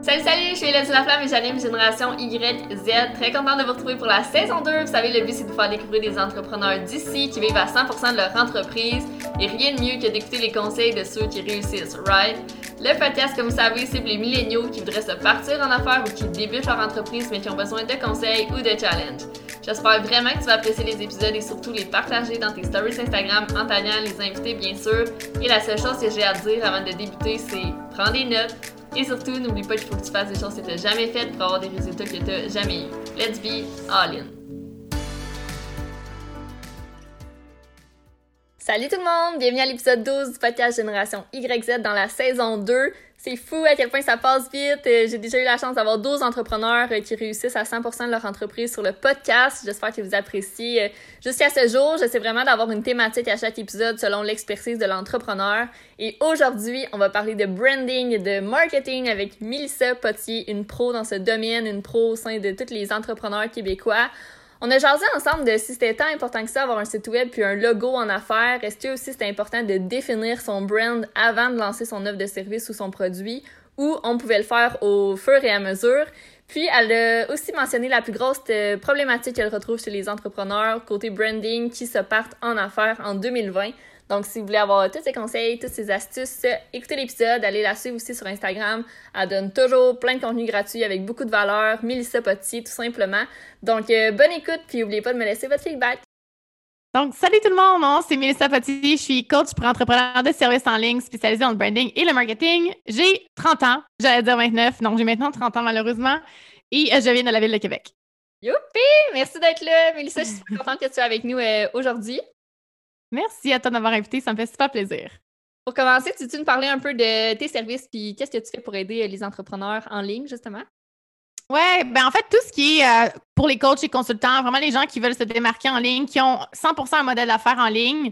Salut, salut, je suis Hélène Laflamme et j'anime Génération YZ. Très contente de vous retrouver pour la saison 2. Vous savez, le but c'est de vous faire découvrir des entrepreneurs d'ici qui vivent à 100% de leur entreprise et rien de mieux que d'écouter les conseils de ceux qui réussissent, right? Le podcast, comme vous savez, c'est pour les milléniaux qui voudraient se partir en affaires ou qui débutent leur entreprise mais qui ont besoin de conseils ou de challenges. J'espère vraiment que tu vas apprécier les épisodes et surtout les partager dans tes stories Instagram en taguant les invités, bien sûr. Et la seule chose que j'ai à dire avant de débuter, c'est prends des notes et surtout, n'oublie pas qu'il faut que tu fasses des choses que tu n'as jamais faites pour avoir des résultats que tu n'as jamais eu. Let's be all in! Salut tout le monde! Bienvenue à l'épisode 12 du podcast Génération YZ dans la saison 2. C'est fou à quel point ça passe vite. Euh, j'ai déjà eu la chance d'avoir 12 entrepreneurs euh, qui réussissent à 100% de leur entreprise sur le podcast. J'espère que vous appréciez. Euh, jusqu'à ce jour, j'essaie vraiment d'avoir une thématique à chaque épisode selon l'expertise de l'entrepreneur. Et aujourd'hui, on va parler de branding, de marketing avec Melissa Potier, une pro dans ce domaine, une pro au sein de tous les entrepreneurs québécois. On a jasé ensemble de si c'était tant important que ça avoir un site web puis un logo en affaires. Est-ce que aussi c'est important de définir son brand avant de lancer son offre de service ou son produit ou on pouvait le faire au fur et à mesure. Puis elle a aussi mentionné la plus grosse euh, problématique qu'elle retrouve chez les entrepreneurs côté branding qui se partent en affaires en 2020. Donc, si vous voulez avoir tous ces conseils, toutes ces astuces, écoutez l'épisode, allez la suivre aussi sur Instagram. Elle donne toujours plein de contenu gratuit avec beaucoup de valeur. Melissa Potier, tout simplement. Donc, euh, bonne écoute, puis n'oubliez pas de me laisser votre feedback. Donc, salut tout le monde, Moi, c'est Melissa Potier, je suis coach pour entrepreneurs de services en ligne spécialisée dans le branding et le marketing. J'ai 30 ans, j'allais dire 29, donc j'ai maintenant 30 ans malheureusement, et euh, je viens de la ville de Québec. Youpi! Merci d'être là, Melissa, je suis contente que tu sois avec nous euh, aujourd'hui. Merci à toi d'avoir invité, ça me fait super plaisir. Pour commencer, tu veux nous parler un peu de tes services puis qu'est-ce que tu fais pour aider les entrepreneurs en ligne, justement? Ouais, ben en fait, tout ce qui est euh, pour les coachs et consultants, vraiment les gens qui veulent se démarquer en ligne, qui ont 100% un modèle d'affaires en ligne.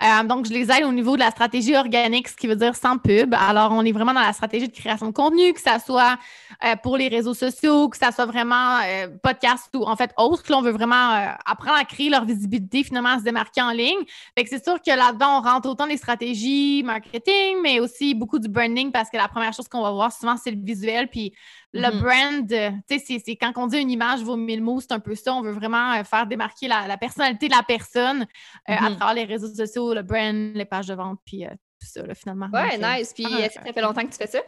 Euh, donc, je les aide au niveau de la stratégie organique, ce qui veut dire sans pub. Alors, on est vraiment dans la stratégie de création de contenu, que ça soit euh, pour les réseaux sociaux, que ça soit vraiment podcast ou en fait autre. Là, on veut vraiment apprendre à créer leur visibilité, finalement, à se démarquer en ligne. Fait que c'est sûr que là-dedans, on rentre autant des stratégies marketing, mais aussi beaucoup du branding parce que la première chose qu'on va voir souvent, c'est le visuel. Puis le mm-hmm. brand, tu sais, c'est quand on dit une image vaut mille mots, c'est un peu ça. On veut vraiment euh, faire démarquer la, personnalité de la personne euh, à mm-hmm. travers les réseaux sociaux, le brand, les pages de vente, puis euh, tout ça, finalement. Ouais, nice. Puis, est-ce que ça fait longtemps que tu fais ça?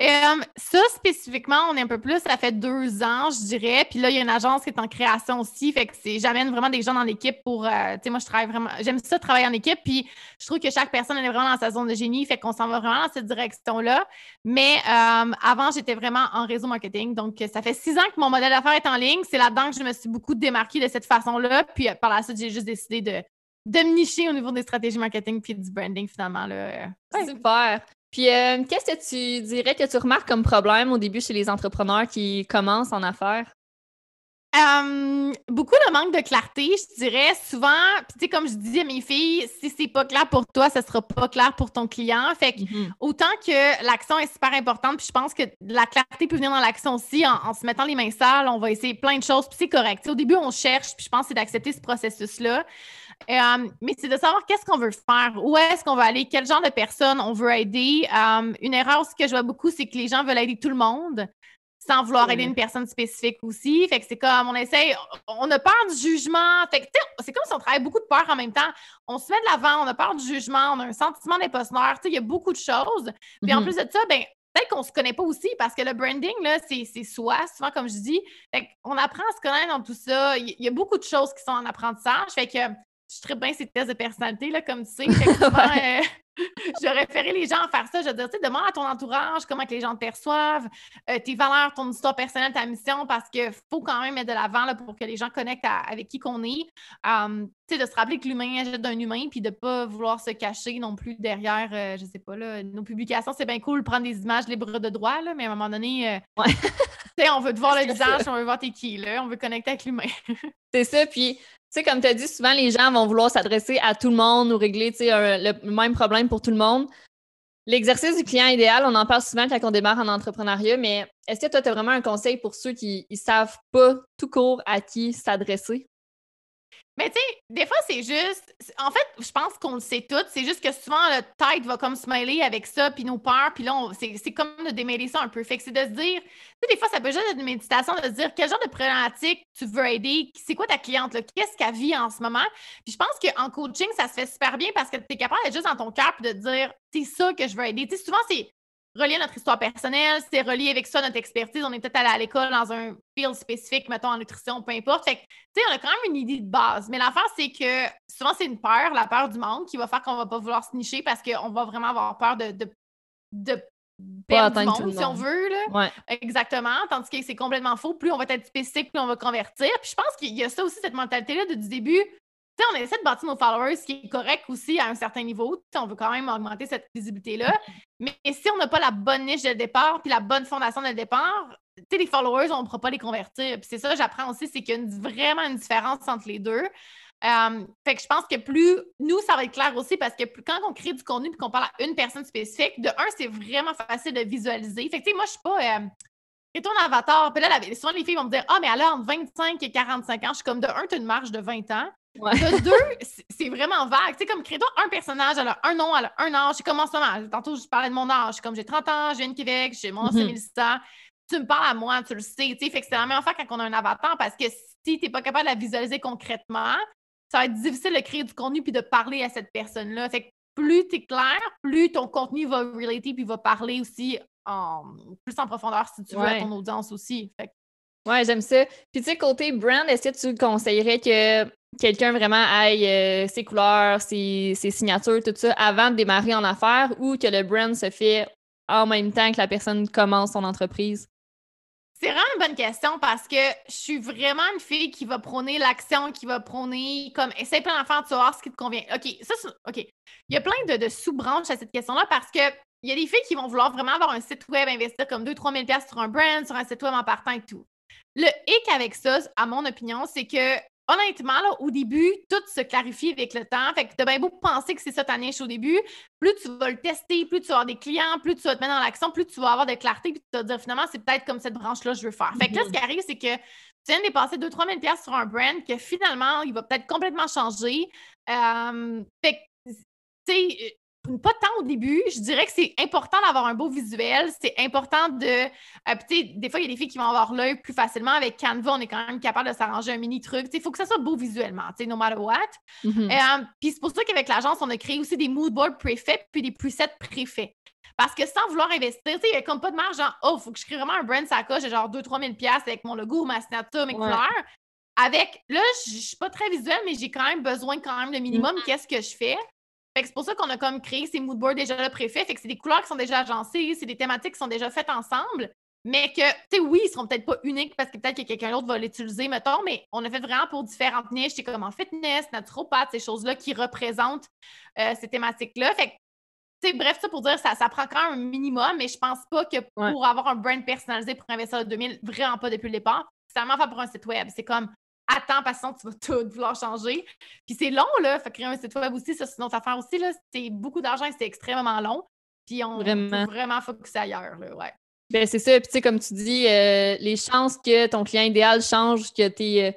Euh, ça, spécifiquement, on est un peu plus, ça fait deux ans, je dirais. Puis là, il y a une agence qui est en création aussi. Fait que j'amène vraiment des gens dans l'équipe pour, euh, tu sais, moi, je travaille vraiment, j'aime ça travailler en équipe. Puis je trouve que chaque personne, elle est vraiment dans sa zone de génie. Fait qu'on s'en va vraiment dans cette direction-là. Mais euh, avant, j'étais vraiment en réseau marketing. Donc, ça fait six ans que mon modèle d'affaires est en ligne. C'est là-dedans que je me suis beaucoup démarquée de cette façon-là. Puis par la suite, j'ai juste décidé de, de me nicher au niveau des stratégies marketing puis du branding, finalement. Là. Super. Puis, euh, qu'est-ce que tu dirais que tu remarques comme problème au début chez les entrepreneurs qui commencent en affaires? beaucoup de manque de clarté, je dirais. Souvent, tu sais, comme je dis à mes filles, si c'est pas clair pour toi, ça sera pas clair pour ton client. Fait que, mm-hmm. autant que l'action est super importante, puis je pense que la clarté peut venir dans l'action aussi en, se mettant les mains sales. On va essayer plein de choses, puis c'est correct. au début, on cherche, puis je pense que c'est d'accepter ce processus-là. Euh, mais c'est de savoir qu'est-ce qu'on veut faire, où est-ce qu'on va aller, quel genre de personnes on veut aider. Euh, une erreur aussi que je vois beaucoup, c'est que les gens veulent aider tout le monde sans vouloir aider une personne spécifique aussi. Fait que c'est comme on essaye, on a peur du jugement. Fait que c'est comme si on travaille beaucoup de peur en même temps. On se met de l'avant, on a peur du jugement, on a un sentiment d'imposteur. Il y a beaucoup de choses. Puis en mm-hmm. plus de ça, ben, peut-être qu'on se connaît pas aussi parce que le branding, là, c'est soi, souvent comme je dis. Fait on apprend à se connaître dans tout ça. Il y, a beaucoup de choses qui sont en apprentissage. Fait que je très bien ces tests de personnalité, là, comme tu sais. Euh, je référais les gens à faire ça. Je veux dire, tu sais, demande à ton entourage comment que les gens te perçoivent, euh, tes valeurs, ton histoire personnelle, ta mission, parce qu'il faut quand même mettre de l'avant pour que les gens connectent avec qui qu'on est. tu sais, de se rappeler que l'humain agit d'un humain, puis de ne pas vouloir se cacher non plus derrière, euh, je sais pas, là, nos publications, c'est bien cool, prendre des images libres de droit, là, mais à un moment donné, tu sais, on veut te voir le visage, on veut voir tes qui, là, on veut connecter avec l'humain. c'est ça, puis sais, comme tu as dit, souvent, les gens vont vouloir s'adresser à tout le monde ou régler le même problème pour tout le monde. L'exercice du client idéal, on en parle souvent quand on démarre en entrepreneuriat, mais est-ce que toi, tu as vraiment un conseil pour ceux qui ne savent pas tout court à qui s'adresser? Mais tu sais, des fois, c'est juste. En fait, je pense qu'on le sait tout. C'est juste que souvent, le tête va comme se mêler avec ça, puis nos peurs, puis là, c'est comme de démêler ça un peu. Fait que c'est de se dire. Tu sais, des fois, ça peut juste être une méditation de se dire quel genre de problématique tu veux aider, c'est quoi ta cliente, qu'est-ce qu'elle vit en ce moment? Puis je pense qu'en coaching, ça se fait super bien parce que tu es capable d'être juste dans ton cœur, puis de dire c'est ça que je veux aider. Tu sais, souvent, c'est relié à notre histoire personnelle, c'est relié avec ça, notre expertise. On est peut-être allé à l'école dans un field spécifique, mettons en nutrition, peu importe. Fait que, tu sais, on a quand même une idée de base. Mais l'affaire, c'est que souvent, c'est une peur, la peur du monde, qui va faire qu'on va pas vouloir se nicher parce qu'on va vraiment avoir peur de, de, de perdre du monde, si on veut. Là. Exactement. Tandis que c'est complètement faux. Plus on va être spécifique, plus on va convertir. Puis je pense qu'il y a ça aussi, cette mentalité-là du début on essaie de bâtir nos followers, ce qui est correct aussi à un certain niveau. on veut quand même augmenter cette visibilité-là. Mais si on n'a pas la bonne niche le départ, puis la bonne fondation le départ, les followers, on ne pourra pas les convertir. Puis c'est ça, j'apprends aussi, c'est qu'il y a vraiment une différence entre les deux. Euh, fait que je pense que plus nous, ça va être clair aussi parce que quand on crée du contenu et qu'on parle à une personne spécifique, de un, c'est vraiment facile de visualiser. Fait que moi, je suis pas. Euh, ton avatar. Puis là, souvent, les filles vont me dire Ah, mais alors, entre 25 et 45 ans, je suis comme de un, tu as une marge de 20 ans. De deux, c'est vraiment vague. Tu sais, comme crée-toi un personnage, elle a un nom, elle a un âge. C'est comme en ce moment. Tantôt, je parlais de mon âge. Comme j'ai 30 ans, je viens de Québec, j'ai mon mm Tu me parles à moi, tu le sais. Tu sais, fait que c'est la même affaire quand on a un avatar parce que si tu n'es pas capable de la visualiser concrètement, ça va être difficile de créer du contenu puis de parler à cette personne-là. Fait que plus tu es clair, plus ton contenu va relater puis va parler aussi en, plus en profondeur si tu veux à ton audience aussi. Fait Ouais, j'aime ça. Puis tu sais, côté brand, est-ce que tu conseillerais que quelqu'un vraiment aille euh, ses couleurs, ses, signatures, tout ça avant de démarrer en affaires ou que le brand se fait en même temps que la personne commence son entreprise? C'est vraiment une bonne question parce que je suis vraiment une fille qui va prôner l'action, qui va prôner comme essaye plein d'affaires, tu vas voir ce qui te convient. OK, ça, OK. Il y a plein de, de sous-branches à cette question-là parce que il y a des filles qui vont vouloir vraiment avoir un site web, investir comme 2-3 000 sur un brand, sur un site web en partant et tout. Le hic avec ça, à mon opinion, c'est que honnêtement, au début, tout se clarifie avec le temps. Fait que tu as bien beau penser que c'est ça ta niche au début. Plus tu vas le tester, plus tu vas avoir des clients, plus tu vas te mettre dans l'action, plus tu vas avoir de clarté, puis tu vas te dire finalement, c'est peut-être comme cette branche-là que je veux faire. Fait que là, ce qui arrive, c'est que tu viens de dépasser 2-3 000 sur un brand que finalement, il va peut-être complètement changer. Euh, fait que, tu sais, pas tant au début. Je dirais que c'est important d'avoir un beau visuel. C'est important de. Euh, des fois, il y a des filles qui vont avoir l'œil plus facilement. Avec Canva, on est quand même capable de s'arranger un mini truc. Il faut que ça soit beau visuellement, no matter what. Mm-hmm. Euh, puis c'est pour ça qu'avec l'agence, on a créé aussi des mood boards préfaits puis des presets préfaits. Parce que sans vouloir investir, il n'y a comme pas de marge, genre, oh, il faut que je crée vraiment un brand sacoche de genre 2-3 000 avec mon logo, ma signature, mes couleurs. Avec, là, je suis pas très visuelle, mais j'ai quand même besoin quand même de minimum. Mm-hmm. Qu'est-ce que je fais? C'est pour ça qu'on a comme créé ces moodboards déjà là préfaits. Fait que c'est des couleurs qui sont déjà agencées, c'est des thématiques qui sont déjà faites ensemble. Mais que, tu sais, oui, ils seront peut-être pas uniques parce que peut-être que quelqu'un d'autre va l'utiliser, mettons, mais on a fait vraiment pour différentes niches, c'est comme en fitness, naturopathe, ces choses-là qui représentent euh, ces thématiques-là. Fait que, bref, ça pour dire, ça, ça prend quand même un minimum, mais je pense pas que pour avoir un brand personnalisé pour investir à 2000, vraiment pas depuis le départ. C'est vraiment fait pour un site web. C'est comme, attends, parce que tu vas tout vouloir changer. Puis c'est long, là. Fait créer un site web aussi, ça, c'est une autre affaire aussi, là. C'est beaucoup d'argent et c'est extrêmement long. Puis on vraiment. vraiment focuser ailleurs, là, ouais. Ben, c'est ça. Puis, tu sais, comme tu dis, euh, les chances que ton client idéal change, que tes, euh,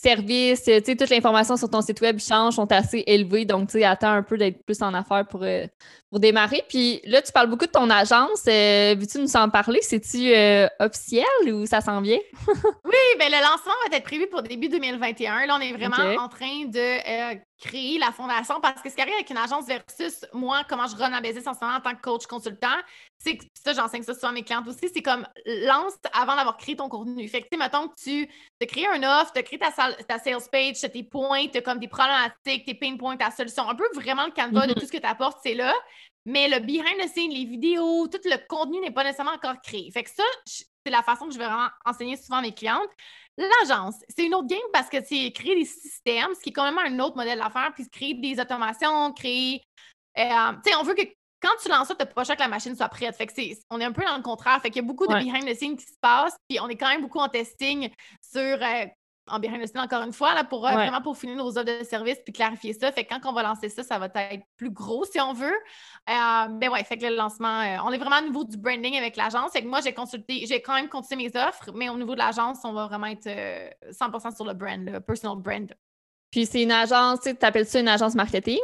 services, tu sais, toute l'information sur ton site web change, sont assez élevées. Donc, tu sais, attends un peu d'être plus en affaires pour, euh, pour démarrer. Puis là, tu parles beaucoup de ton agence. Euh, Veux-tu nous en parler? C'est-tu euh, officiel ou ça s'en vient? oui, bien, le lancement va être prévu pour début 2021. Là, on est vraiment en train de créer la fondation parce que ce qui arrive avec une agence versus moi, comment je run ma business en ce moment en tant que coach consultant, c'est que ça, j'enseigne ça souvent à mes clientes aussi, c'est comme lance avant d'avoir créé ton contenu. Fait que, tu sais, mettons que tu as créé un offre, tu créé ta, ta sales page, tes points, tu comme des problématiques, tes pain points, ta solution, un peu vraiment le canevas de mm-hmm. tout ce que tu apportes, c'est là. Mais le behind the scenes, les vidéos, tout le contenu n'est pas nécessairement encore créé. Fait que ça, c'est la façon que je vais vraiment enseigner souvent à mes clientes. L'agence, c'est une autre game parce que c'est créer des systèmes, ce qui est quand même un autre modèle d'affaires, puis créer des automations, créer. Euh, tu sais, on veut que quand tu lances ça, tu n'as pas que la machine soit prête. Fait que c'est, on est un peu dans le contraire. Fait qu'il y a beaucoup de behind the scenes qui se passent, puis on est quand même beaucoup en testing sur euh, en behind the scenes encore une fois, là, pour euh, vraiment pour finir nos offres de service puis clarifier ça. Fait que quand on va lancer ça, ça va être plus gros si on veut. Euh, mais ouais, fait que le lancement, euh, on est vraiment au niveau du branding avec l'agence. Fait que moi, j'ai consulté, j'ai quand même continué mes offres, mais au niveau de l'agence, on va vraiment être 100% sur le brand, le personal brand. Puis c'est une agence, tu appelles ça une agence marketing?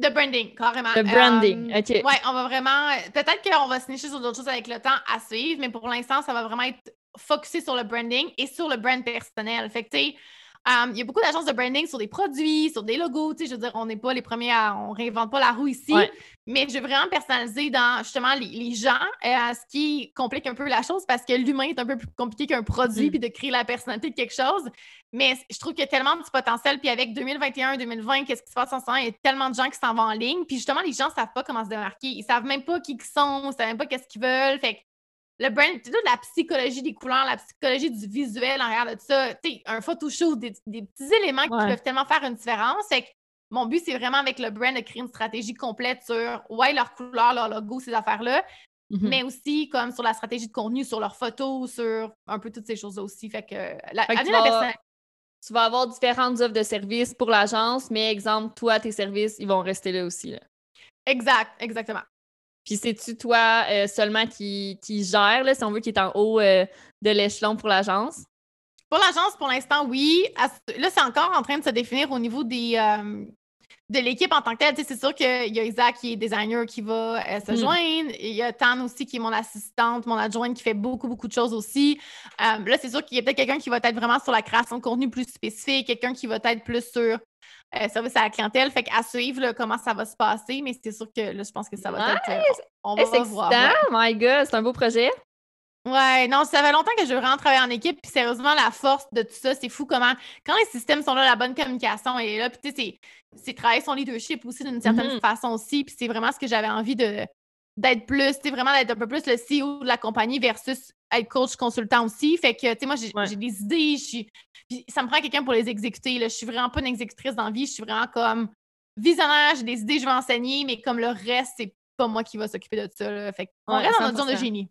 De branding, carrément. De branding, Euh, OK. Ouais, on va vraiment. Peut-être qu'on va se nicher sur d'autres choses avec le temps à suivre, mais pour l'instant, ça va vraiment être focusé sur le branding et sur le brand personnel. Fait que, tu sais, euh, il y a beaucoup d'agences de branding sur des produits, sur des logos. Tu sais, je veux dire, on n'est pas les premiers à. On réinvente pas la roue ici. Ouais. Mais je veux vraiment personnaliser dans justement les, les gens, euh, ce qui complique un peu la chose parce que l'humain est un peu plus compliqué qu'un produit Mm. puis de créer la personnalité de quelque chose. Mais je trouve qu'il y a tellement de potentiel. Puis avec 2021-2020, qu'est-ce qui se passe en ce moment? Il y a tellement de gens qui s'en vont en ligne. Puis justement, les gens ne savent pas comment se démarquer. Ils savent même pas qui ils sont, ils savent même pas qu'est-ce qu'ils veulent. Fait que le brand, toute la psychologie des couleurs, la psychologie du visuel en arrière de ça. Tu sais, un photoshoot, des, des petits éléments qui peuvent tellement faire une différence. Fait que mon but, c'est vraiment avec le brand de créer une stratégie complète sur, ouais, leur couleur, leur logo, ces affaires-là, Mhm. mais aussi comme sur la stratégie de contenu, sur leurs photos, sur un peu toutes ces choses-là aussi. Fait que, la, Fait que tu la vas- Tu vas avoir différentes offres de services pour l'agence, mais exemple, toi, tes services, ils vont rester là aussi. Là. Exact, exactement. Puis c'est-tu toi euh, seulement qui, qui gère, là, si on veut, qui est en haut euh, de l'échelon pour l'agence? Pour l'agence, pour l'instant, oui. Là, c'est encore en train de se définir au niveau des, euh, de l'équipe en tant que telle. Tu sais, C'est sûr qu'il y a Isaac qui est designer qui va euh, se Mm. joindre. Il y a Tan aussi qui est mon assistante, mon adjointe qui fait beaucoup, beaucoup de choses aussi. Euh, là, c'est sûr qu'il y a peut-être quelqu'un qui va être vraiment sur la création de contenu plus spécifique, quelqu'un qui va être plus sur euh, service à la clientèle. Fait qu'à suivre là, comment ça va se passer, mais c'est sûr que là, je pense que ça va être. euh, on va Hey, voir. ouais. My God, c'est un beau projet. Ouais, non, ça fait longtemps que je veux vraiment travailler en équipe. Puis sérieusement, la force de tout ça, c'est fou comment, quand les systèmes sont là, la bonne communication elle est là. Puis tu sais, c'est- travailler son leadership aussi d'une certaine Mhm. façon aussi. Puis c'est vraiment ce que j'avais envie de d'être plus, tu sais, vraiment d'être un peu plus le CEO de la compagnie versus être coach consultant aussi. Fait que, tu sais, moi, j'ai Ouais. des idées. je suis- Puis ça me prend quelqu'un pour les exécuter. Là. Je suis vraiment pas une exécutrice dans la vie. Je suis vraiment comme visionnaire. J'ai des idées, je vais enseigner, mais comme le reste, c'est pas moi qui va s'occuper de ça. là. Fait qu'on Ouais, reste dans notre zone de 100%. génie.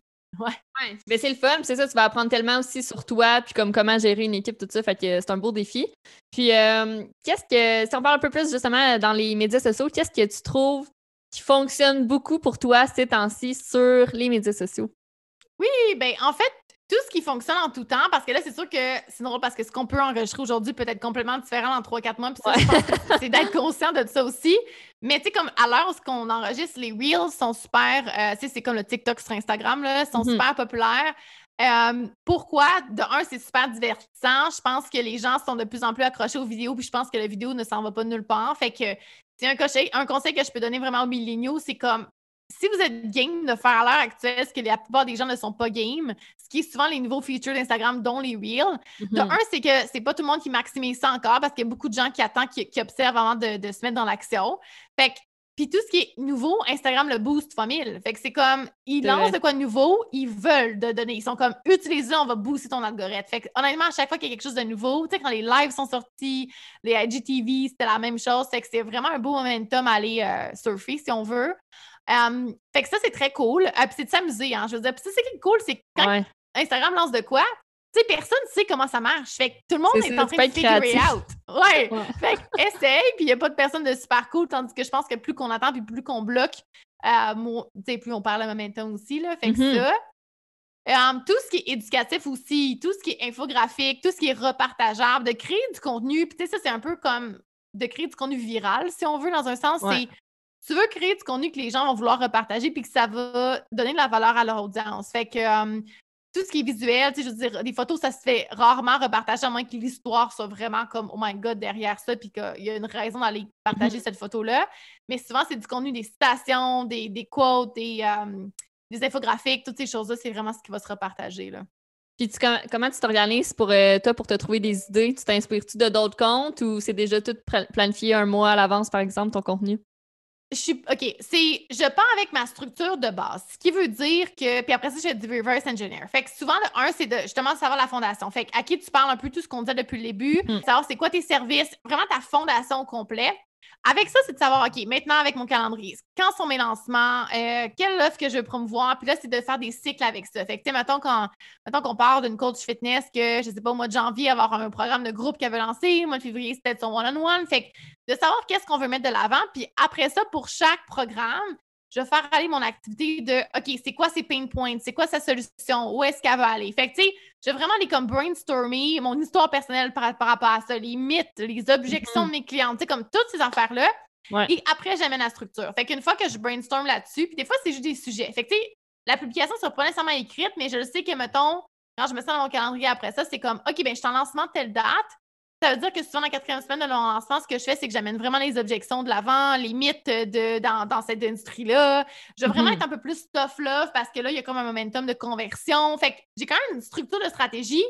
Mais c'est le fun, c'est ça, tu vas apprendre tellement aussi sur toi, puis comme comment gérer une équipe, tout ça, fait que c'est un beau défi. Puis, euh, qu'est-ce que, si on parle un peu plus justement dans les médias sociaux, qu'est-ce que tu trouves qui fonctionne beaucoup pour toi ces temps-ci sur les médias sociaux? Oui, ben en fait, tout ce qui fonctionne en tout temps, parce que là, c'est sûr que c'est drôle parce que ce qu'on peut enregistrer aujourd'hui peut être complètement différent dans 3-4 mois. Puis ça, je pense que c'est d'être conscient de ça aussi. Mais tu sais, comme à l'heure où on enregistre, les Reels sont super, euh, tu sais, c'est comme le TikTok sur Instagram, là, sont Mhm. super populaires. Euh, pourquoi? De un, c'est super divertissant. Je pense que les gens sont de plus en plus accrochés aux vidéos, puis je pense que la vidéo ne s'en va pas nulle part. Fait que c'est un conseil, un conseil que je peux donner vraiment aux milléniaux, c'est comme si vous êtes game de faire à l'heure actuelle ce que la plupart des gens ne sont pas game, ce qui est souvent les nouveaux features d'Instagram, dont les Reels. De Mhm. un, c'est que c'est pas tout le monde qui maximise ça encore parce qu'il y a beaucoup de gens qui attendent, qui, qui observent avant de, de se mettre dans l'action. Fait que, puis tout ce qui est nouveau, Instagram le boost 1000. Fait que c'est comme, ils lancent de quoi de nouveau, ils veulent de donner. Ils sont comme, utilise-le, on va booster ton algorithme. Fait que, honnêtement, à chaque fois qu'il y a quelque chose de nouveau, tu sais, quand les lives sont sortis, les IGTV, c'était la même chose. Fait que c'est vraiment un beau momentum à aller euh, surfer, si on veut. Fait que ça, c'est très cool. Euh, puis c'est de s'amuser, hein. Je veux dire, puis ça, c'est cool, c'est quand Ouais. Instagram lance de quoi, tu sais, personne ne sait comment ça marche. Fait que tout le monde est, ça, en train de être figure it créatif. out. Ouais. Ouais. Fait que essaye, puis il n'y a pas de personne de super cool, tandis que je pense que plus qu'on attend, puis plus qu'on bloque, euh, tu sais, plus on parle le momentum aussi, là. Fait que Mhm. ça. Tout ce qui est éducatif aussi, tout ce qui est infographique, tout ce qui est repartageable, de créer du contenu. Puis tu sais, ça, c'est un peu comme de créer du contenu viral, si on veut, dans un sens. Ouais. C'est tu veux créer du contenu que les gens vont vouloir repartager puis que ça va donner de la valeur à leur audience. Fait que euh, tout ce qui est visuel, tu sais, je veux dire, des photos, ça se fait rarement repartager à moins que l'histoire soit vraiment comme, oh my God, derrière ça, puis qu'il y a une raison d'aller partager cette photo-là. Mais souvent, c'est du contenu, des citations, des, des quotes, des, euh, des infographiques, toutes ces choses-là, c'est vraiment ce qui va se repartager, là. Puis tu- comment, tu t'organises pour euh, toi pour te trouver des idées? Tu t'inspires-tu de d'autres comptes ou c'est déjà tout pla- planifié un mois à l'avance, par exemple, ton contenu? Je suis OK, c'est je pars avec ma structure de base, ce qui veut dire que puis après ça j'ai du reverse engineer. Fait que souvent le un c'est de justement savoir la fondation. Fait que à qui tu parles un peu tout ce qu'on disait depuis le début, Mhm. savoir c'est quoi tes services, vraiment ta fondation au complet. Avec ça, c'est de savoir, OK, maintenant avec mon calendrier, quand sont mes lancements, euh, quelle offre que je veux promouvoir, puis là, c'est de faire des cycles avec ça. Fait que, tu sais, mettons qu'on part d'une coach fitness que, je sais pas, au mois de janvier, avoir un programme de groupe qu'elle veut lancer, au mois de février, c'était son one-on-one. Fait que de savoir qu'est-ce qu'on veut mettre de l'avant, puis après ça, pour chaque programme, je vais faire aller mon activité de OK, c'est quoi ses pain points? C'est quoi sa solution? Où est-ce qu'elle va aller? Fait que, tu sais, je vais vraiment aller comme brainstormer mon histoire personnelle par, rapport à ça, les mythes, les objections de mes clients, tu sais, comme toutes ces affaires-là. Et après, j'amène la structure. Fait qu'une fois que je brainstorm là-dessus, puis des fois, c'est juste des sujets. Fait que, tu sais, la publication sera pas nécessairement écrite, mais je sais que, mettons, quand je me sens dans mon calendrier après ça, c'est comme, OK, ben je suis en lancement telle date. Ça veut dire que souvent, dans la quatrième semaine de lancement, ce que je fais, c'est que j'amène vraiment les objections de l'avant, les mythes de, dans, cette industrie-là. Je veux vraiment mm-hmm. être un peu plus tough love parce que là, il y a comme un momentum de conversion. Fait que j'ai quand même une structure de stratégie,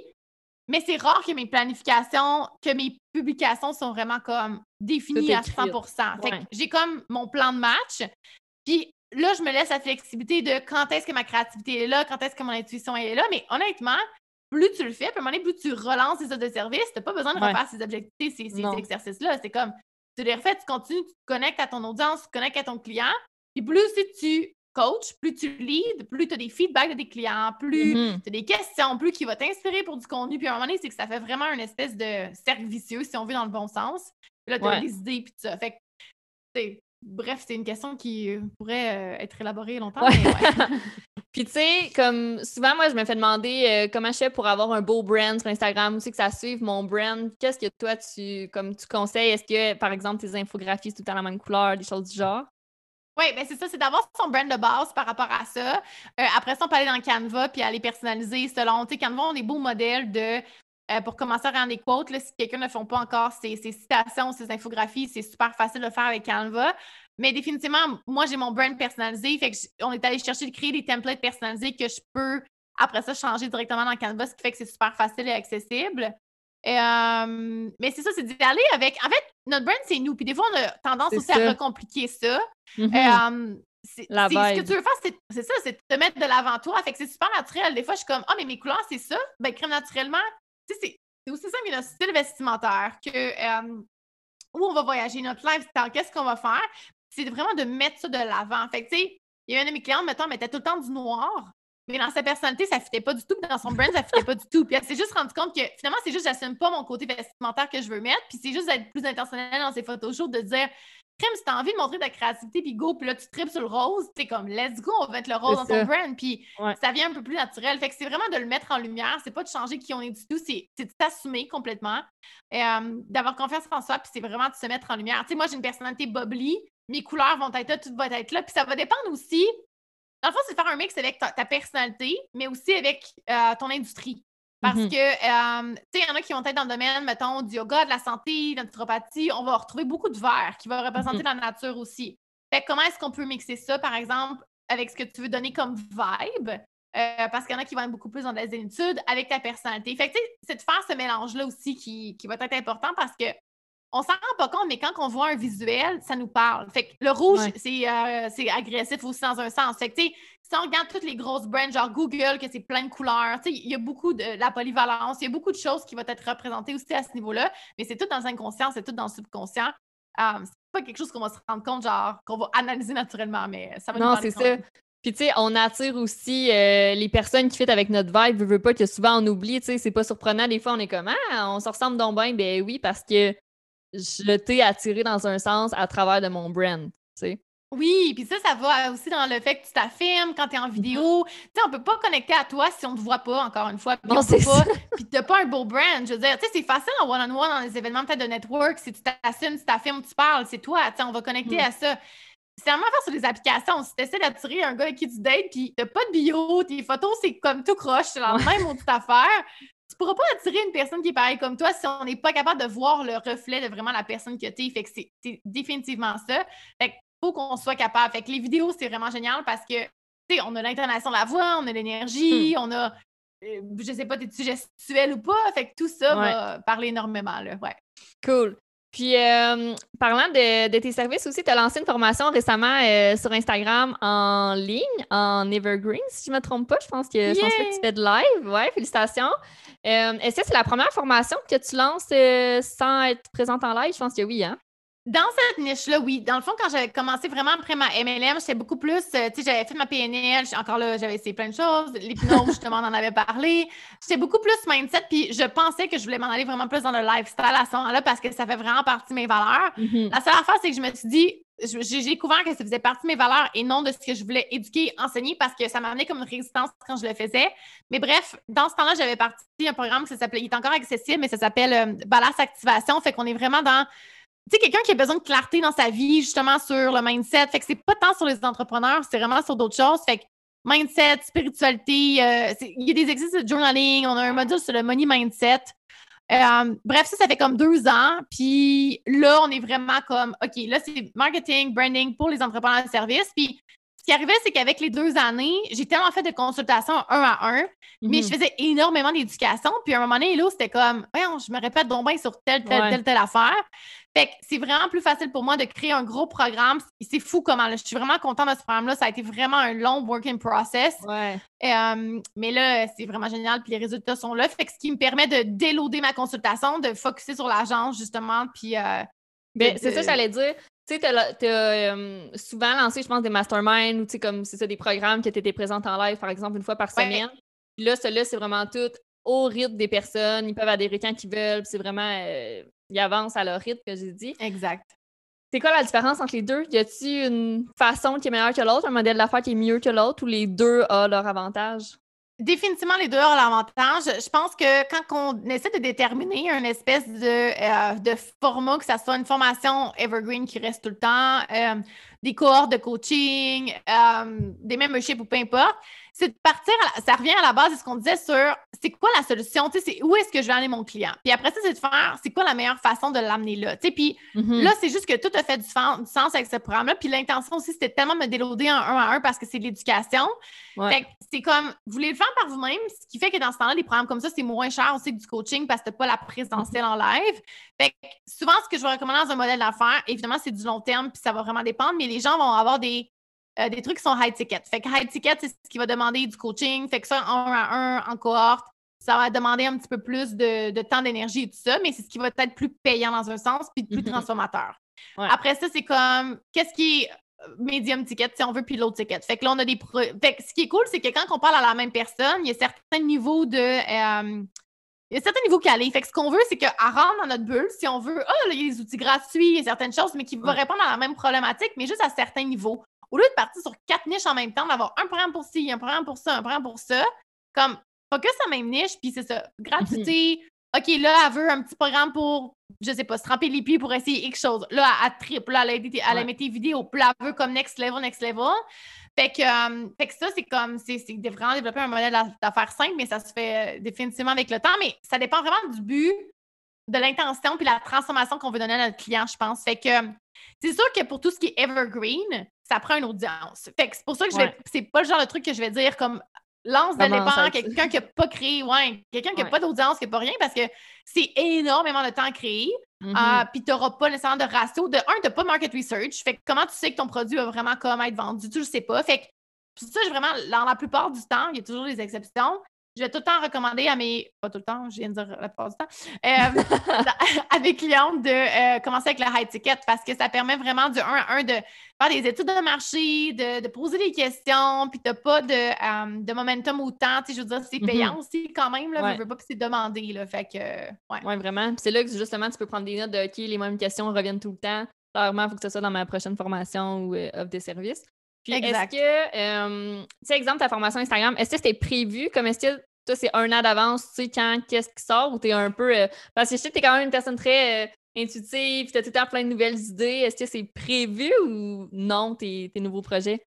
mais c'est rare que mes planifications, que mes publications sont vraiment comme définies à 100% Fait que j'ai comme mon plan de match. Puis là, je me laisse la flexibilité de quand est-ce que ma créativité est là, quand est-ce que mon intuition est là. Mais honnêtement, plus tu le fais, puis à un moment donné, plus tu relances ces offres de service, tu n'as pas besoin de refaire ces objectifs, ces, ces exercices-là. C'est comme, tu les refais, tu continues, tu te connectes à ton audience, tu te connectes à ton client. Puis plus si tu coaches, plus tu leads, plus tu as des feedbacks de tes clients, plus mm-hmm. tu as des questions, plus qui va t'inspirer pour du contenu. Puis à un moment donné, c'est que ça fait vraiment une espèce de cercle vicieux, si on veut, dans le bon sens. Puis là, tu as des idées, puis tout ça. Fait que, Bref, c'est une question qui euh, pourrait euh, être élaborée longtemps. Puis tu sais, comme souvent, moi, je me fais demander euh, comment je fais pour avoir un beau brand sur Instagram, aussi que ça suive mon brand? Qu'est-ce que toi, tu, comme tu conseilles? Est-ce que, par exemple, tes infographies, sont tout à la même couleur, des choses du genre? Oui, ben c'est ça, c'est d'avoir son brand de base par rapport à ça. après ça, on peut aller dans Canva puis aller personnaliser selon, tu sais, Canva, on a des beaux modèles de euh, pour commencer à rendre des quotes, si quelqu'un ne fait pas encore ses, citations, ses infographies, c'est super facile de le faire avec Canva. Mais définitivement, moi, j'ai mon brand personnalisé. Fait que on est allé chercher de créer des templates personnalisés que je peux, après ça, changer directement dans Canva, ce qui fait que c'est super facile et accessible. Euh, mais c'est ça, c'est d'y aller avec. En fait, notre brand, c'est nous. Puis des fois, on a tendance aussi à recompliquer ça. Mm-hmm. Euh, c'est, ce que tu veux faire, c'est, ça, c'est te mettre de l'avant toi. Fait que c'est super naturel. Des fois, je suis comme, ah, mais mes couleurs, c'est ça. Ben, crème naturellement, c'est aussi simple qu'un style vestimentaire que euh, où on va voyager, notre lifestyle, qu'est-ce qu'on va faire? C'est vraiment de mettre ça de l'avant. Fait tu sais, il y a un de mes clients, mettons, mettait tout le temps du noir, mais dans sa personnalité, ça ne fitait pas du tout. Dans son brand, ça ne fitait pas du tout. Puis elle s'est juste rendu compte que finalement, c'est juste, j'assume pas mon côté vestimentaire que je veux mettre. Puis c'est juste d'être plus intentionnel dans ses photos de dire, crème, si t'as envie de montrer ta créativité, puis go, puis là, tu tripes sur le rose, t'es comme, let's go, on va mettre le rose dans ton brand, puis ça vient un peu plus naturel. Fait que c'est vraiment de le mettre en lumière, c'est pas de changer qui on est du tout, c'est de t'assumer complètement, euh, d'avoir confiance en soi, puis c'est vraiment de se mettre en lumière. Tu sais, moi, j'ai une personnalité bubbly, mes couleurs vont être là, tout va être là, puis ça va dépendre aussi. Dans le fond, c'est de faire un mix avec ta, personnalité, mais aussi avec euh, ton industrie. Parce mmh que, euh, tu sais, il y en a qui vont être dans le domaine, mettons, du yoga, de la santé, de naturopathie. On va retrouver beaucoup de verre qui va représenter mmh la nature aussi. Fait comment est-ce qu'on peut mixer ça, par exemple, avec ce que tu veux donner comme vibe? Euh, parce qu'il y en a qui vont être beaucoup plus dans la zénitude avec ta personnalité. Fait que, tu sais, c'est de faire ce mélange-là aussi qui, qui va être important parce que on s'en rend pas compte, mais quand on voit un visuel, ça nous parle. Fait que le rouge, euh, c'est agressif aussi dans un sens. Fait que, si on regarde toutes les grosses brands, genre Google, que c'est plein de couleurs, il y a beaucoup de la polyvalence, il y a beaucoup de choses qui vont être représentées aussi à ce niveau-là, mais c'est tout dans l'inconscient, c'est tout dans le subconscient. Euh, c'est pas quelque chose qu'on va se rendre compte, genre, qu'on va analyser naturellement, mais ça va Non, c'est ça. Puis, tu sais, on attire aussi euh, les personnes qui fit avec notre vibe. Je veux pas que souvent on oublie, tu sais, c'est pas surprenant. Des fois, on est comme, ah, on se ressemble donc bien. Ben oui, parce que je t'ai attiré dans un sens à travers de mon brand, tu sais. Oui, puis ça, ça va aussi dans le fait que tu t'affirmes quand tu es en vidéo. Tu sais, on peut pas connecter à toi si on te voit pas, encore une fois. Puis non, c'est pas. Puis t'as pas un beau brand. Je veux dire, tu sais, c'est facile en one-on-one dans les événements peut-être de network. Si tu t'assumes, tu t'affirmes, tu parles, c'est toi. Tu sais, on va connecter mm. à ça. C'est vraiment faire sur les applications. Si tu essaies d'attirer un gars avec qui tu dates, puis t'as pas de bio, tes photos, c'est comme tout croche, c'est la même autre affaire tu pourras pas attirer une personne qui est pareille comme toi si on n'est pas capable de voir le reflet de vraiment la personne que tu es. Fait que c'est définitivement ça. Fait qu'il faut qu'on soit capable. Fait que les vidéos, c'est vraiment génial parce que, tu sais, on a l'intonation de la voix, on a l'énergie, hmm. on a, euh, je sais pas, t'es-tu gestuelle ou pas? Fait que tout ça va parler énormément, là. Ouais. Cool. Puis, euh, parlant de, tes services aussi, tu as lancé une formation récemment euh, sur Instagram en ligne, en Evergreen, si je ne me trompe pas. Je pense que, je pense que tu fais de live. Ouais, félicitations. Euh, est-ce que c'est la première formation que tu lances sans être présente en live? Je pense que oui, hein? Dans cette niche-là, oui. Dans le fond, quand j'avais commencé vraiment après ma MLM, j'étais beaucoup plus, euh, tu sais, j'avais fait ma PNL, encore là, j'avais essayé plein de choses. L'hypnose, justement, on en avait parlé. J'étais beaucoup plus mindset, puis je pensais que je voulais m'en aller vraiment plus dans le lifestyle à ce moment-là parce que ça fait vraiment partie de mes valeurs. Mm-hmm. La seule affaire, c'est que je me suis dit, j'ai découvert que ça faisait partie de mes valeurs et non de ce que je voulais éduquer, enseigner, parce que ça m'amenait comme une résistance quand je le faisais. Mais bref, dans ce temps-là, j'avais parti un programme qui s'appelait, il est encore accessible, mais ça s'appelle euh, Balance Activation. Fait qu'on est vraiment dans tu sais, quelqu'un qui a besoin de clarté dans sa vie, justement, sur le mindset. Fait que c'est pas tant sur les entrepreneurs, c'est vraiment sur d'autres choses. Fait que mindset, spiritualité, euh, il y a des exercices de journaling, on a un module sur le money mindset. Euh, bref, ça, ça fait comme deux ans. Puis là, on est vraiment comme, OK, là, c'est marketing, branding pour les entrepreneurs de services. Puis qui arrivait, c'est qu'avec les deux années, j'ai tellement fait de consultations un à un, mais je mhm. faisais énormément d'éducation. Puis à un moment donné, là, c'était comme, je me répète donc bien sur telle, telle, telle, telle affaire. Fait que c'est vraiment plus facile pour moi de créer un gros programme. C'est fou comment. je suis vraiment contente de ce programme-là. Ça a été vraiment un long working process. Euh, mais là, c'est vraiment génial. Puis les résultats sont là. Fait que ce qui me permet de déloader ma consultation, de focuser sur l'agence, justement. Puis. Euh, ben, c'est ça, j'allais dire. Tu sais, tu as, euh, souvent lancé, je pense, des masterminds ou tu sais, comme c'est ça, des programmes qui étaient présents en live, par exemple, une fois par semaine. Puis là, c'est vraiment tout au rythme des personnes. Ils peuvent adhérer quand ils veulent. C'est vraiment ils avancent à leur rythme que j'ai dit. Exact. C'est quoi la différence entre les deux? Y a-t-il une façon qui est meilleure que l'autre, un modèle d'affaires qui est mieux que l'autre ou les deux ont leur avantage? Définitivement, les deux ont leur avantage. Je pense que quand on essaie de déterminer une espèce de, euh, de format, que ça soit une formation evergreen qui reste tout le temps, euh, des cohortes de coaching, euh, des memberships ou peu importe, c'est de partir, ça revient à la base de ce qu'on disait sur c'est quoi la solution, tu sais, où est-ce que je vais aller mon client. Puis après ça, c'est de faire c'est quoi la meilleure façon de l'amener là. Tu sais, puis mm-hmm. là, c'est juste que tout a fait du, sens avec ce programme-là. Puis l'intention aussi, c'était tellement de me déloader en un à un parce que c'est de l'éducation. Fait que c'est comme, vous voulez le faire par vous-même, ce qui fait que dans ce temps-là, les programmes comme ça, c'est moins cher aussi que du coaching parce que tu pas la présentielle en live. Fait que souvent, ce que je vais recommander dans un modèle d'affaires, évidemment, c'est du long terme, puis ça va vraiment dépendre, mais les gens vont avoir des euh, des trucs qui sont high ticket. Fait que high ticket, c'est ce qui va demander du coaching. Fait que ça, un à un, en cohorte, ça va demander un petit peu plus de, temps, d'énergie et tout ça, mais c'est ce qui va être plus payant dans un sens puis plus mm-hmm. transformateur. Après ça, c'est comme qu'est-ce qui est euh, medium ticket, si on veut, puis l'autre ticket? Fait que là, on a des. Fait que ce qui est cool, c'est que quand on parle à la même personne, il y a certains niveaux de. Euh, il y a certains niveaux calés. Fait que ce qu'on veut, c'est qu'à rendre dans notre bulle, si on veut, oh, il y a des outils gratuits, il y a certaines choses, mais qui vont répondre à la même problématique, mais juste à certains niveaux au lieu de partir sur quatre niches en même temps, d'avoir un programme pour ci, un programme pour ça, un programme pour ça, comme focus la même niche, puis c'est ça. Gratuité. OK, là, elle veut un petit programme pour, je sais pas, se tremper les pieds pour essayer X chose. Là, elle triple, là, elle a, elle a des vidéos, puis là, elle veut comme next level, next level. Fait que, euh, fait que ça, c'est comme, c'est vraiment développer un modèle d'affaires simple, mais ça se fait euh, définitivement avec le temps. Mais ça dépend vraiment du but, de l'intention, puis la transformation qu'on veut donner à notre client, je pense. Fait que c'est sûr que pour tout ce qui est evergreen, ça prend une audience. Fait que c'est pour ça que je vais. C'est pas le genre de truc que je vais dire comme lance de l'épargne, quelqu'un qui n'a pas créé, ouais, quelqu'un qui n'a pas d'audience, qui n'a pas rien, parce que c'est énormément de temps à créer. Mm-hmm. Ah, puis tu n'auras pas nécessairement de ratio. De un, tu n'as pas de market research. Fait que comment tu sais que ton produit va vraiment comme être vendu? Tu le sais pas. Fait que ça, vraiment, dans la plupart du temps, il y a toujours des exceptions je vais tout le temps recommander à mes. Pas tout le temps, je viens de dire la plupart du temps. Euh, à mes clientes de euh, commencer avec le high ticket parce que ça permet vraiment du 1 à 1 de faire des études de marché, de, poser des questions, puis tu n'as pas de, euh, de momentum ou temps. Je veux dire, c'est payant mm-hmm. aussi quand même. Là, Je veux pas, que c'est demandé. Là, fait que, ouais. ouais vraiment. c'est là que justement, tu peux prendre des notes de OK, les mêmes questions reviennent tout le temps. Clairement, il faut que ce soit dans ma prochaine formation ou offre des services. Puis est-ce que, tu sais, exemple, ta formation Instagram, est-ce que c'était prévu? Comme est-ce que toi, c'est un an d'avance, tu sais, quand, qu'est-ce qui sort, ou t'es un peu. Euh, parce que je sais que t'es quand même une personne très euh, intuitive, t'as tout le temps plein de nouvelles idées. Est-ce que c'est prévu ou non, tes, nouveaux projets?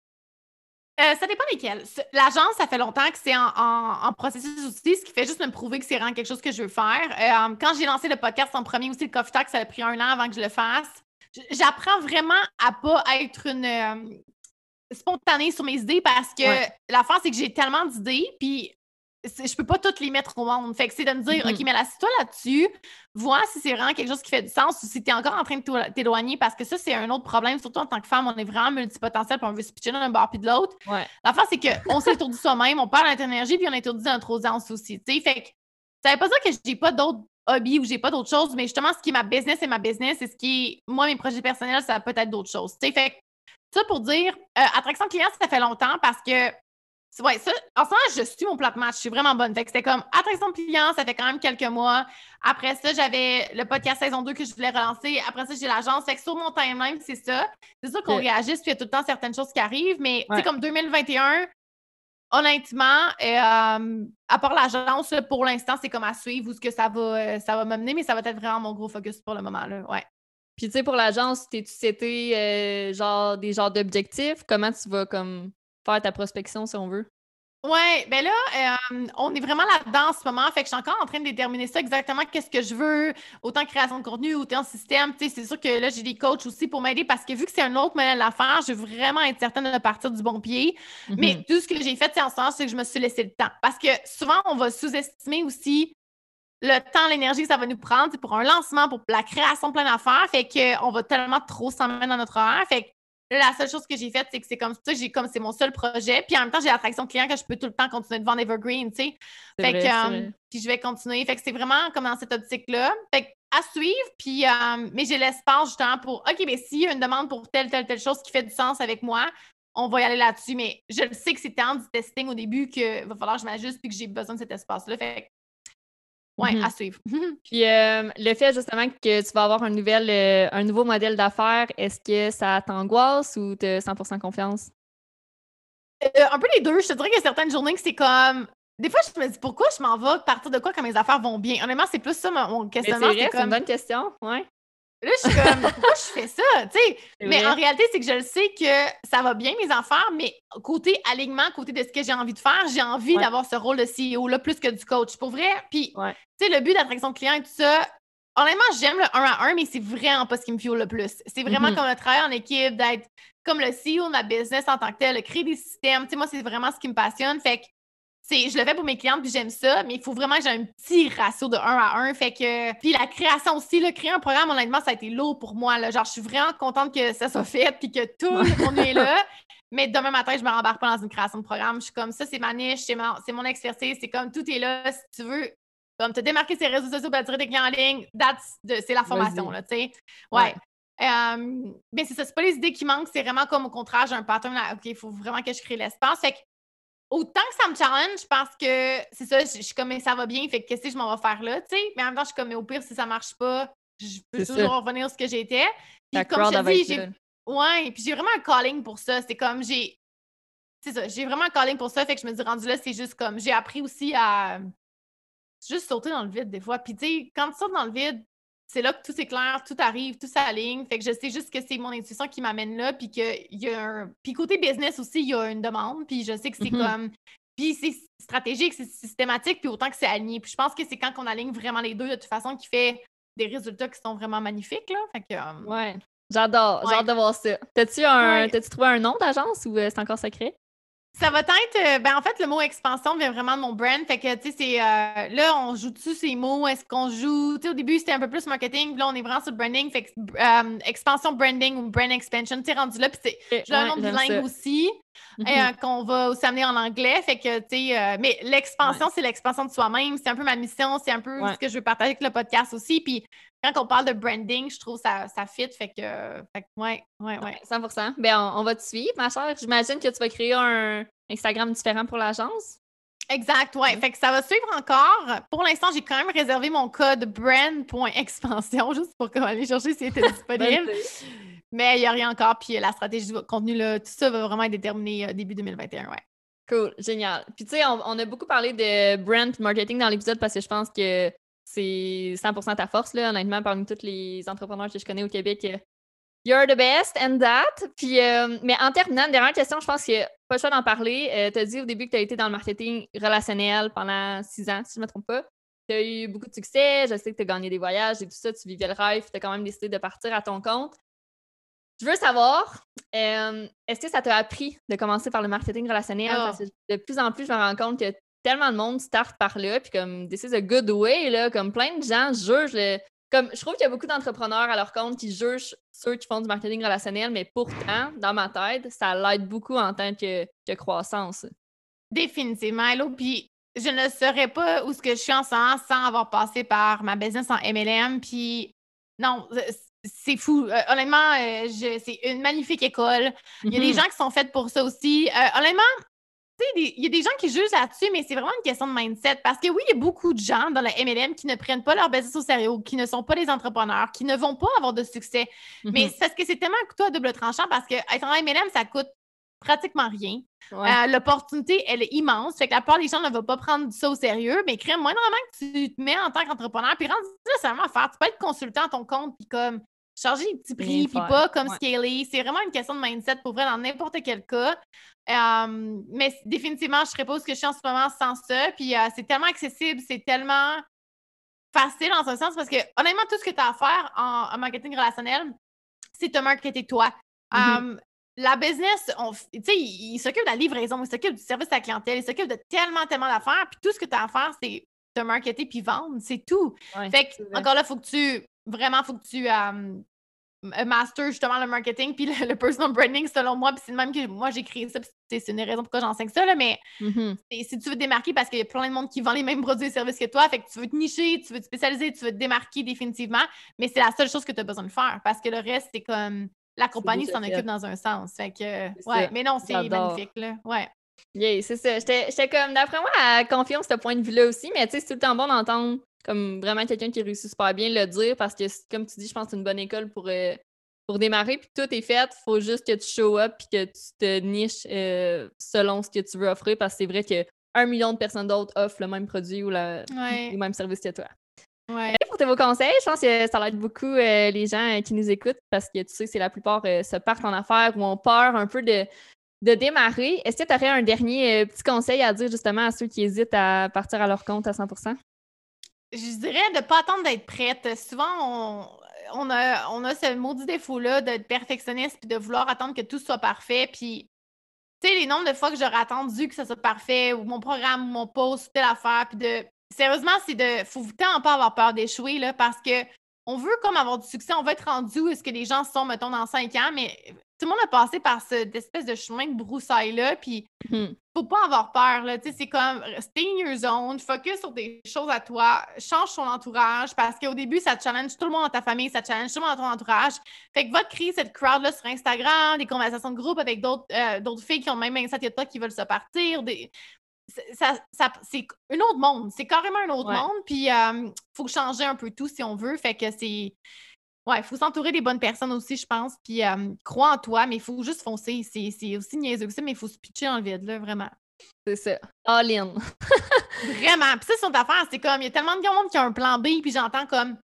Euh, ça dépend lesquels. L'agence, ça fait longtemps que c'est en, processus aussi, ce qui fait juste me prouver que c'est vraiment quelque chose que je veux faire. quand j'ai lancé le podcast en premier aussi, le Coffee Talk, ça a pris un an avant que je le fasse. J'apprends vraiment à pas être une spontanée sur mes idées parce que la fin, c'est que j'ai tellement d'idées, puis je peux pas toutes les mettre au monde. Fait que c'est de me dire, mm-hmm. OK, mais assis-toi là-dessus, vois si c'est vraiment quelque chose qui fait du sens ou si tu es encore en train de t'éloigner parce que ça, c'est un autre problème. Surtout en tant que femme, on est vraiment multipotentiel puis on veut se pitcher d'un bord puis de l'autre. Ouais. L'affaire, c'est qu'on s'étourdit soi-même, on perd notre énergie puis on étourdit notre audience aussi. T'sais? Fait que ça veut pas dire que j'ai pas d'autres hobbies ou j'ai pas d'autres choses, mais justement, ce qui est ma business, c'est ma business. Et ce qui est, moi, mes projets personnels, ça peut être d'autres choses. T'sais? Fait que ça pour dire, euh, attraction client, ça fait longtemps parce que ouais, ça, en ce moment, je suis mon plat de match. Je suis vraiment bonne. Fait que c'était comme attraction de clients, ça fait quand même quelques mois. Après ça, j'avais le podcast saison 2 que je voulais relancer. Après ça, j'ai l'agence. Fait que sur mon timeline, c'est ça. C'est sûr qu'on réagisse, puis il y a tout le temps certaines choses qui arrivent. Mais, tu sais, comme 2021, honnêtement, euh, à part l'agence, pour l'instant, c'est comme à suivre où ce que ça va, euh, ça va m'amener, mais ça va être vraiment mon gros focus pour le moment. Là. Ouais. Puis, tu sais, pour l'agence, t'es-tu c'était euh, genre des genres d'objectifs? Comment tu vas comme faire ta prospection si on veut? Ouais, ben là, euh, on est vraiment là-dedans en ce moment. Fait que je suis encore en train de déterminer ça exactement, qu'est-ce que je veux, autant création de contenu, autant système. Tu sais, c'est sûr que là, j'ai des coachs aussi pour m'aider parce que vu que c'est un autre modèle d'affaires, je veux vraiment être certaine de partir du bon pied. Mais mm-hmm. tout ce que j'ai fait, c'est en ce sens, c'est que je me suis laissé le temps. Parce que souvent, on va sous-estimer aussi le temps, l'énergie que ça va nous prendre pour un lancement, pour la création de plein d'affaires. Fait qu'on va tellement trop s'en mettre dans notre horaire. Fait la seule chose que j'ai faite, c'est que c'est comme ça, j'ai comme c'est mon seul projet. Puis en même temps, j'ai l'attraction client que je peux tout le temps continuer de vendre Evergreen, tu sais. Fait que, euh, puis je vais continuer. Fait que c'est vraiment comme dans cette optique-là. Fait que à suivre, puis euh, mais j'ai l'espace justement pour OK, mais s'il y a une demande pour telle, telle, telle chose qui fait du sens avec moi, on va y aller là-dessus. Mais je le sais que c'est temps du testing au début qu'il va falloir que je m'ajuste puis que j'ai besoin de cet espace-là. Fait oui, mmh à suivre. Puis euh, le fait justement que tu vas avoir un, nouvel, euh, un nouveau modèle d'affaires, est-ce que ça t'angoisse ou tu as 100% confiance? Euh, un peu les deux. Je te dirais qu'il y a certaines journées que c'est comme. Des fois, je me dis pourquoi je m'en vais partir de quoi quand mes affaires vont bien? Honnêtement, c'est plus ça mon, questionnement. C'est comme... une bonne question. Ouais. Là, je suis comme, pourquoi je fais ça? sais Mais en réalité, c'est que je le sais que ça va bien, mes affaires, mais côté alignement, côté de ce que j'ai envie de faire, j'ai envie d'avoir ce rôle de CEO-là plus que du coach. Pour vrai. Puis, tu sais, le but d'attraction client et tout ça, honnêtement, j'aime le 1 à 1, mais c'est vraiment pas ce qui me fuel le plus. C'est vraiment mm-hmm. comme le travail en équipe, d'être comme le CEO de ma business en tant que tel, de créer des systèmes. Tu sais, moi, c'est vraiment ce qui me passionne. Fait que je le fais pour mes clientes, puis j'aime ça, mais il faut vraiment que j'ai un petit ratio de 1 à 1. Fait que. Puis la création aussi, là, créer un programme, honnêtement, ça a été lourd pour moi. Là. Genre, je suis vraiment contente que ça soit fait, puis que tout le monde est là. Mais demain matin, je me rembarque pas dans une création de programme. Je suis comme ça, c'est ma niche, c'est, mon expertise, c'est comme tout est là. Si tu veux, comme te démarquer ses réseaux sociaux, attirer des clients en ligne, c'est la formation, là, tu sais. Ouais. mais c'est ça, c'est pas les idées qui manquent, c'est vraiment comme au contraire, j'ai un pattern là, OK, il faut vraiment que je crée l'espace. Fait que autant que ça me challenge parce que c'est ça, je, suis comme, ça va bien, fait que qu'est-ce que je m'en vais faire là, tu sais? Mais en même temps, je suis comme, mais au pire, si ça marche pas, je peux toujours revenir sur ce que j'étais. Puis comme je te dis, j'ai. Ouais, puis j'ai vraiment un calling pour ça. C'est comme, j'ai. C'est ça, j'ai vraiment un calling pour ça, fait que je me dis, rendu là, c'est juste comme, j'ai appris aussi à juste sauter dans le vide des fois. Puis tu sais, quand tu sautes dans le vide, c'est là que tout s'éclaire, tout arrive, tout s'aligne. Fait que je sais juste que c'est mon intuition qui m'amène là, puis qu'il y a un... Puis côté business aussi, il y a une demande, puis je sais que c'est mm-hmm. comme... Puis c'est stratégique, c'est systématique, puis autant que c'est aligné. Puis je pense que c'est quand on aligne vraiment les deux, de toute façon, qui fait des résultats qui sont vraiment magnifiques, là. Fait que... Euh, ouais. J'adore, j'adore de voir ça. T'as-tu un... trouvé un nom d'agence ou euh, c'est encore secret? Ça va être, euh, ben en fait, le mot expansion vient vraiment de mon brand. Fait que, tu sais, c'est, euh, là, on joue dessus ces mots? Est-ce qu'on joue, tu sais, au début, c'était un peu plus marketing, puis là, on est vraiment sur le branding. Fait que, euh, expansion branding ou brand expansion, tu sais, rendu là, puis c'est, j'ai un nom bilingue aussi, mm-hmm. qu'on va aussi amener en anglais. Fait que, tu sais, mais l'expansion, c'est l'expansion de soi-même. C'est un peu ma mission, c'est un peu ce que je veux partager avec le podcast aussi. Puis, quand on parle de branding, je trouve ça, ça fit. Fait que, fait que ouais, ouais, ouais. 100 Ben, on, va te suivre, ma chère. J'imagine que tu vas créer un Instagram différent pour l'agence. Exact, ouais. Fait que ça va suivre encore. Pour l'instant, j'ai quand même réservé mon code brand.expansion juste pour aller chercher s'il était disponible. Mais il n'y a rien encore. Puis la stratégie du contenu, là, tout ça va vraiment être déterminé euh, début 2021, ouais. Cool, génial. Puis tu sais, on, a beaucoup parlé de brand marketing dans l'épisode parce que je pense que c'est 100% ta force, là, honnêtement, parmi tous les entrepreneurs que je connais au Québec. Euh, you're the best and that. Puis, euh, mais en terminant, dernière question, je pense a pas le choix d'en parler. Euh, tu as dit au début que tu as été dans le marketing relationnel pendant six ans, si je ne me trompe pas. Tu as eu beaucoup de succès, je sais que tu as gagné des voyages et tout ça, tu vivais le rêve, tu as quand même décidé de partir à ton compte. Je veux savoir, est-ce que ça t'a appris de commencer par le marketing relationnel? Ah. Parce que de plus en plus, je me rends compte que tellement de monde start par là, puis comme this is a good way, là, comme plein de gens jugent le. Comme, je trouve qu'il y a beaucoup d'entrepreneurs à leur compte qui jugent ceux qui font du marketing relationnel, mais pourtant, dans ma tête, ça l'aide beaucoup en tant que, croissance. Définitivement, Hello. Puis je ne saurais pas où ce que je suis en ce moment sans avoir passé par ma business en MLM. Puis non, c'est fou. Euh, honnêtement, euh, c'est une magnifique école. Il y a des mm-hmm. gens qui sont faits pour ça aussi. Euh, honnêtement, il y a des gens qui jugent là-dessus, mais c'est vraiment une question de mindset. Parce que oui, il y a beaucoup de gens dans la MLM qui ne prennent pas leur business au sérieux, qui ne sont pas des entrepreneurs, qui ne vont pas avoir de succès. Mais mm-hmm. c'est parce que c'est tellement un couteau à double tranchant parce que être en MLM, ça coûte pratiquement rien. Euh, l'opportunité, elle est immense. Fait que la plupart des gens ne vont pas prendre ça au sérieux, mais crée moins normalement que tu te mets en tant qu'entrepreneur, puis c'est vraiment à faire. Tu peux être consultant à ton compte, puis comme charger les petits prix, puis pas comme scaler. C'est vraiment une question de mindset pour vrai dans n'importe quel cas. mais définitivement, je serais pas où je suis en ce moment sans ça. Puis euh, c'est tellement accessible, c'est tellement facile dans un sens parce que honnêtement, tout ce que tu as à faire en, marketing relationnel, c'est te marketer toi. Mm-hmm la business, tu sais, il, s'occupe de la livraison, il s'occupe du service à la clientèle, il s'occupe de tellement, tellement d'affaires. Puis tout ce que tu as à faire, c'est te marketer puis vendre, c'est tout. fait que, encore là, il faut que tu, vraiment, faut que tu um, master justement le marketing puis le, personal branding, selon moi. Puis c'est même que moi, j'ai créé ça, c'est une raison pourquoi j'enseigne ça, là, mais mm-hmm. si tu veux te démarquer, parce qu'il y a plein de monde qui vend les mêmes produits et services que toi, fait que tu veux te nicher, tu veux te spécialiser, tu veux te démarquer définitivement, mais c'est la seule chose que tu as besoin de faire parce que le reste, c'est comme la compagnie s'en occupe dans un sens. Fait que, ouais, mais non, c'est magnifique, là. Ouais. Yeah, c'est ça. J'étais comme, d'après moi, à confirme ce point de vue-là aussi, mais tu sais, c'est tout le temps bon d'entendre comme vraiment quelqu'un qui réussit super bien le dire parce que, comme tu dis, je pense que c'est une bonne école pour, euh, pour démarrer. Puis tout est fait. faut juste que tu show up puis que tu te niches euh, selon ce que tu veux offrir parce que c'est vrai que un million de personnes d'autres offrent le même produit ou le même service que toi. Ouais. pour tes vos conseils, je pense que ça aide beaucoup euh, les gens euh, qui nous écoutent parce que tu sais, c'est la plupart euh, se partent en affaires ou ont peur un peu de, de démarrer. Est-ce que tu aurais un dernier petit conseil à dire justement à ceux qui hésitent à partir à leur compte à 100% Je dirais de ne pas attendre d'être prête. Souvent, on, a, on a ce maudit défaut-là d'être perfectionniste puis de vouloir attendre que tout soit parfait. Puis tu sais, les nombres de fois que j'aurais attendu que ça soit parfait, ou mon programme, ou mon post, telle affaire, puis de sérieusement, c'est de. Faut tellement pas avoir peur d'échouer, là, parce que on veut comme avoir du succès, on veut être rendu où est-ce que les gens sont, mettons, dans cinq ans, mais tout le monde a passé par cette espèce de chemin de broussailles-là, puis mmh. faut pas avoir peur, là, tu sais, c'est comme, stay in your zone, focus sur des choses à toi, change ton entourage, parce qu'au début, ça challenge tout le monde dans ta famille, ça challenge tout le monde dans ton entourage, fait que va créer cette crowd-là sur Instagram, des conversations de groupe avec d'autres euh, filles qui ont le même mindset que toi, qui veulent se partir, des ça, c'est un autre monde. C'est carrément un autre monde. Puis, il faut changer un peu tout si on veut. Fait que c'est. Ouais, il faut s'entourer des bonnes personnes aussi, je pense. Puis, crois en toi, mais il faut juste foncer. C'est aussi niaiseux que ça, mais il faut se pitcher en vide, là, vraiment. C'est ça. All in. vraiment. Puis, ça, c'est son affaire. C'est comme, il y a tellement de monde qui ont un plan B, puis j'entends comme,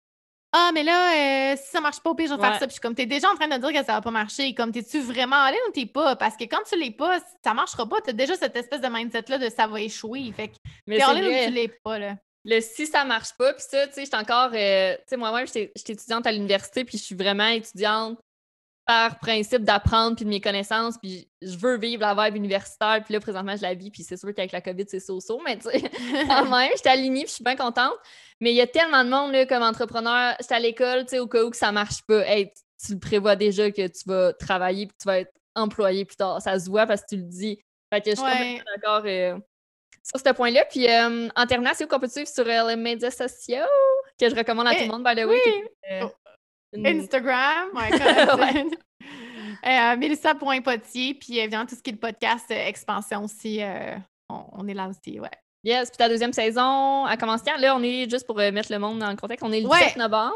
ah, mais là, euh, si ça marche pas, au pire, je vais faire ça. Puis je suis comme, t'es déjà en train de dire que ça va pas marcher. Comme, t'es-tu vraiment allé ou t'es pas? Parce que quand tu l'es pas, ça marchera pas. T'as déjà cette espèce de mindset-là de ça va échouer. Fait que t'es allé ou tu l'es pas, là? Le si ça marche pas, puis ça, tu sais, j'étais encore. Euh, tu sais, moi-même, j'étais étudiante à l'université, puis je suis vraiment étudiante par principe d'apprendre puis de mes connaissances, puis je veux vivre la vibe universitaire, puis là, présentement, je la vis, puis c'est sûr qu'avec la COVID, c'est so-so, mais tu sais, quand même, j'étais alignée, puis je suis bien contente. Mais il y a tellement de monde, là, comme entrepreneur, j'étais à l'école, tu sais, au cas où que ça marche pas, hey, tu le prévois déjà que tu vas travailler, puis tu vas être employé plus tard. Ça se voit parce que tu le dis. Fait que je suis d'accord euh, sur ce point-là. Puis euh, en terminant, c'est où qu'on peut te suivre sur euh, les médias sociaux, que je recommande à tout le monde, by the way. Oui. Instagram, ouais, euh, Mélissa.potier, puis évidemment, tout ce qui est le podcast euh, Expansion aussi, euh, on, est là aussi, ouais. Yes, puis ta deuxième saison a commencé quand? Là, on est juste pour mettre le monde dans le contexte, on est le 17 novembre.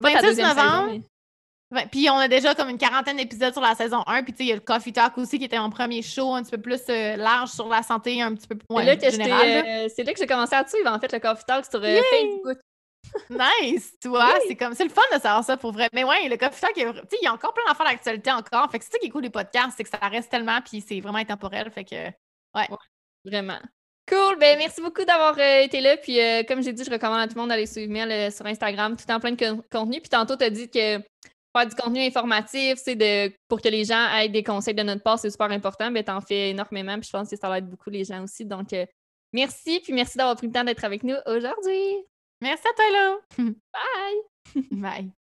Pas ta deuxième novembre. Saison, puis on a déjà comme une quarantaine d'épisodes sur la saison 1. Puis tu sais, il y a le Coffee Talk aussi qui était mon premier show un petit peu plus large sur la santé, un petit peu plus ouais, général. C'est là que j'ai commencé à suivre en fait le Coffee Talk sur Facebook nice, tu vois, c'est comme c'est le fun de savoir ça pour vrai. Mais ouais, le coffee talk, il y a encore plein d'affaires d'actualité encore. Fait que c'est ça qui est cool des podcasts, c'est que ça reste tellement puis c'est vraiment intemporel. Fait que ouais. vraiment. Cool, ben merci beaucoup d'avoir euh, été là. Puis euh, comme j'ai dit, je recommande à tout le monde d'aller suivre Mel euh, sur Instagram, tout en plein de contenu. Puis tantôt, tu as dit que faire du contenu informatif, c'est de pour que les gens aient des conseils de notre part, c'est super important. Ben t'en fais énormément, puis je pense que ça aide beaucoup les gens aussi. Donc merci, puis merci d'avoir pris le temps d'être avec nous aujourd'hui. Merci à toi, là. Bye. Bye.